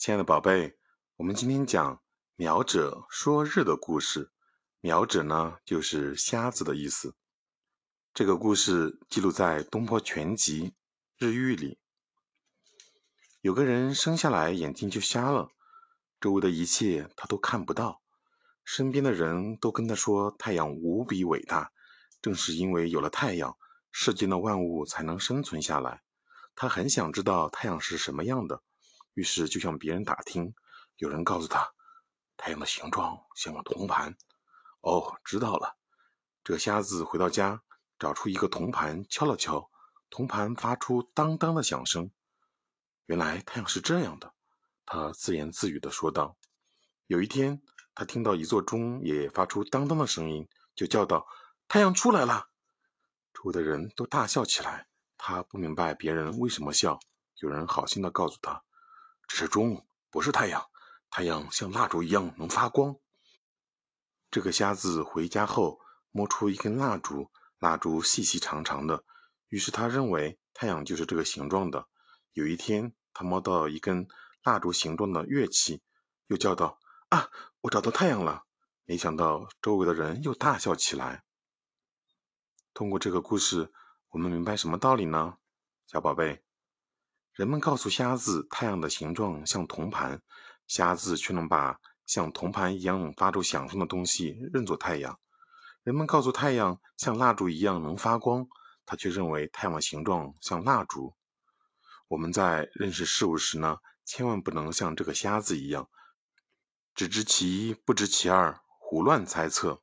亲爱的宝贝，我们今天讲“苗者说日”的故事。苗者呢，就是瞎子的意思。这个故事记录在《东坡全集·日遇》里。有个人生下来眼睛就瞎了，周围的一切他都看不到，身边的人都跟他说太阳无比伟大，正是因为有了太阳，世间的万物才能生存下来。他很想知道太阳是什么样的。于是就向别人打听，有人告诉他，太阳的形状像个铜盘。哦，知道了。这个瞎子回到家，找出一个铜盘，敲了敲，铜盘发出当当的响声。原来太阳是这样的，他自言自语地说道。有一天，他听到一座钟也发出当当的声音，就叫道：“太阳出来了！”周围的人都大笑起来。他不明白别人为什么笑。有人好心地告诉他。是钟，不是太阳。太阳像蜡烛一样能发光。这个瞎子回家后摸出一根蜡烛，蜡烛细细长长的，于是他认为太阳就是这个形状的。有一天，他摸到一根蜡烛形状的乐器，又叫道：“啊，我找到太阳了！”没想到周围的人又大笑起来。通过这个故事，我们明白什么道理呢，小宝贝？人们告诉瞎子，太阳的形状像铜盘，瞎子却能把像铜盘一样发出响声的东西认作太阳。人们告诉太阳，像蜡烛一样能发光，他却认为太阳的形状像蜡烛。我们在认识事物时呢，千万不能像这个瞎子一样，只知其一不知其二，胡乱猜测。